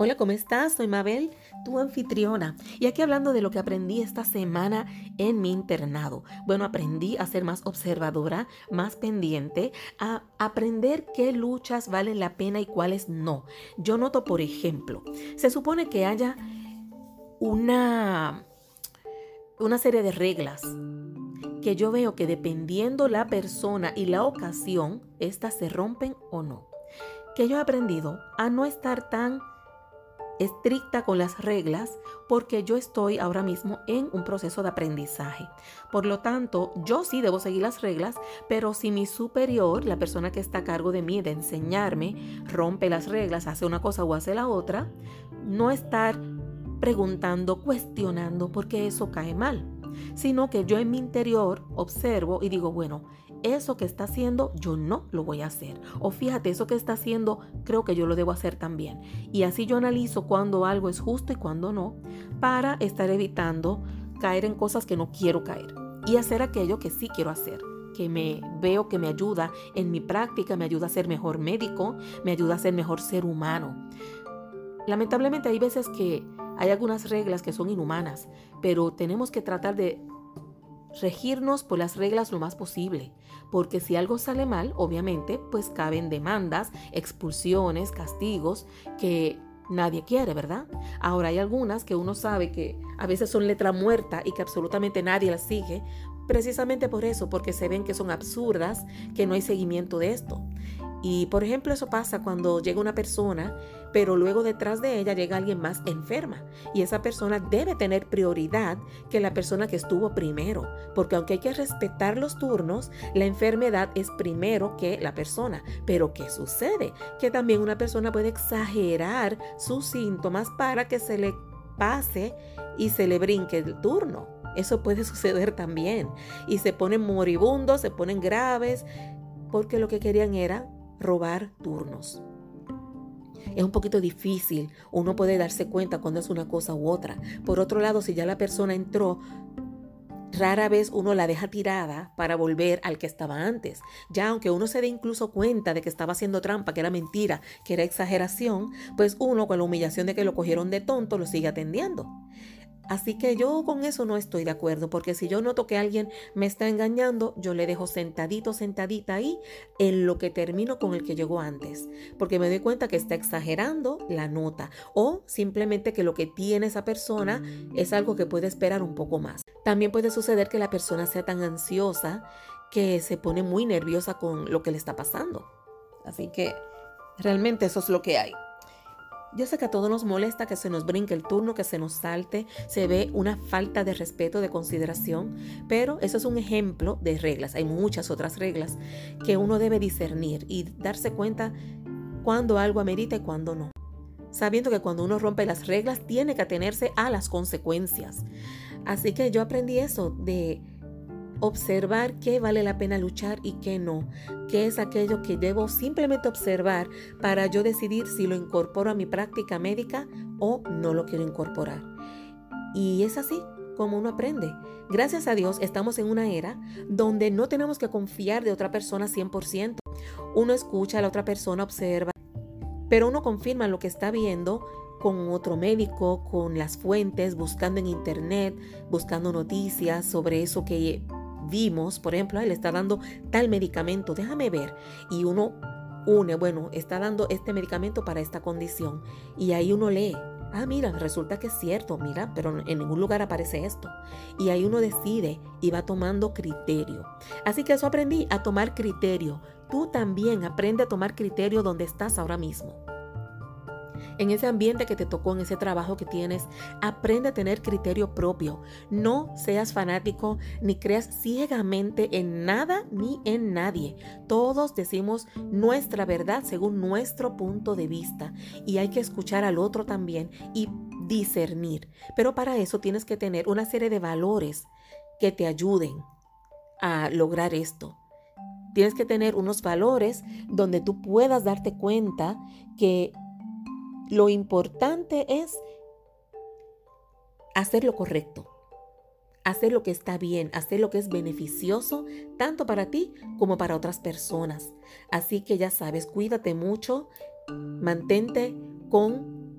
Hola, ¿cómo estás? Soy Mabel, tu anfitriona. Y aquí hablando de lo que aprendí esta semana en mi internado. Bueno, aprendí a ser más observadora, más pendiente, a aprender qué luchas valen la pena y cuáles no. Yo noto, por ejemplo, se supone que haya una, una serie de reglas que yo veo que dependiendo la persona y la ocasión, estas se rompen o no. Que yo he aprendido a no estar tan estricta con las reglas porque yo estoy ahora mismo en un proceso de aprendizaje. Por lo tanto, yo sí debo seguir las reglas, pero si mi superior, la persona que está a cargo de mí, de enseñarme, rompe las reglas, hace una cosa o hace la otra, no estar preguntando, cuestionando, porque eso cae mal, sino que yo en mi interior observo y digo, bueno, eso que está haciendo yo no lo voy a hacer. O fíjate, eso que está haciendo creo que yo lo debo hacer también. Y así yo analizo cuando algo es justo y cuando no, para estar evitando caer en cosas que no quiero caer y hacer aquello que sí quiero hacer que me veo que me ayuda en mi práctica, me ayuda a ser mejor médico, me ayuda a ser mejor ser humano. Lamentablemente hay veces que hay algunas reglas que son inhumanas, pero tenemos que tratar de regirnos por las reglas lo más posible, porque si algo sale mal, obviamente, pues caben demandas, expulsiones, castigos que nadie quiere, ¿verdad? Ahora hay algunas que uno sabe que a veces son letra muerta y que absolutamente nadie las sigue, precisamente por eso, porque se ven que son absurdas, que no hay seguimiento de esto. Y por ejemplo eso pasa cuando llega una persona, pero luego detrás de ella llega alguien más enferma. Y esa persona debe tener prioridad que la persona que estuvo primero. Porque aunque hay que respetar los turnos, la enfermedad es primero que la persona. Pero ¿qué sucede? Que también una persona puede exagerar sus síntomas para que se le pase y se le brinque el turno. Eso puede suceder también. Y se ponen moribundos, se ponen graves, porque lo que querían era robar turnos. Es un poquito difícil, uno puede darse cuenta cuando es una cosa u otra. Por otro lado, si ya la persona entró, rara vez uno la deja tirada para volver al que estaba antes. Ya aunque uno se dé incluso cuenta de que estaba haciendo trampa, que era mentira, que era exageración, pues uno con la humillación de que lo cogieron de tonto lo sigue atendiendo. Así que yo con eso no estoy de acuerdo, porque si yo noto que alguien me está engañando, yo le dejo sentadito, sentadita ahí en lo que termino con el que llegó antes, porque me doy cuenta que está exagerando la nota o simplemente que lo que tiene esa persona es algo que puede esperar un poco más. También puede suceder que la persona sea tan ansiosa que se pone muy nerviosa con lo que le está pasando. Así que realmente eso es lo que hay. Yo sé que a todos nos molesta que se nos brinque el turno, que se nos salte, se ve una falta de respeto, de consideración, pero eso es un ejemplo de reglas. Hay muchas otras reglas que uno debe discernir y darse cuenta cuando algo amerita y cuando no. Sabiendo que cuando uno rompe las reglas tiene que atenerse a las consecuencias. Así que yo aprendí eso de observar qué vale la pena luchar y qué no, qué es aquello que debo simplemente observar para yo decidir si lo incorporo a mi práctica médica o no lo quiero incorporar. Y es así como uno aprende. Gracias a Dios estamos en una era donde no tenemos que confiar de otra persona 100%. Uno escucha a la otra persona, observa, pero uno confirma lo que está viendo con otro médico, con las fuentes, buscando en internet, buscando noticias sobre eso que vimos, por ejemplo, él está dando tal medicamento, déjame ver. Y uno une, bueno, está dando este medicamento para esta condición. Y ahí uno lee, ah, mira, resulta que es cierto, mira, pero en ningún lugar aparece esto. Y ahí uno decide y va tomando criterio. Así que eso aprendí, a tomar criterio. Tú también aprende a tomar criterio donde estás ahora mismo en ese ambiente que te tocó, en ese trabajo que tienes. Aprende a tener criterio propio. No seas fanático ni creas ciegamente en nada ni en nadie. Todos decimos nuestra verdad según nuestro punto de vista y hay que escuchar al otro también y discernir. Pero para eso tienes que tener una serie de valores que te ayuden a lograr esto. Tienes que tener unos valores donde tú puedas darte cuenta que lo importante es hacer lo correcto, hacer lo que está bien, hacer lo que es beneficioso tanto para ti como para otras personas. Así que ya sabes, cuídate mucho, mantente con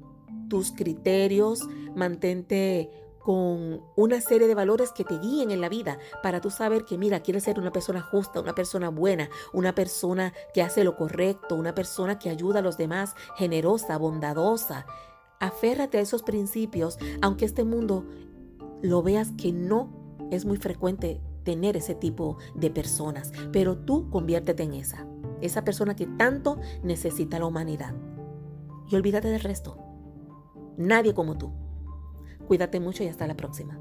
tus criterios, mantente con una serie de valores que te guíen en la vida para tú saber que, mira, quieres ser una persona justa, una persona buena, una persona que hace lo correcto, una persona que ayuda a los demás, generosa, bondadosa. Aférrate a esos principios, aunque este mundo lo veas que no es muy frecuente tener ese tipo de personas, pero tú conviértete en esa, esa persona que tanto necesita la humanidad. Y olvídate del resto. Nadie como tú. Cuídate mucho y hasta la próxima.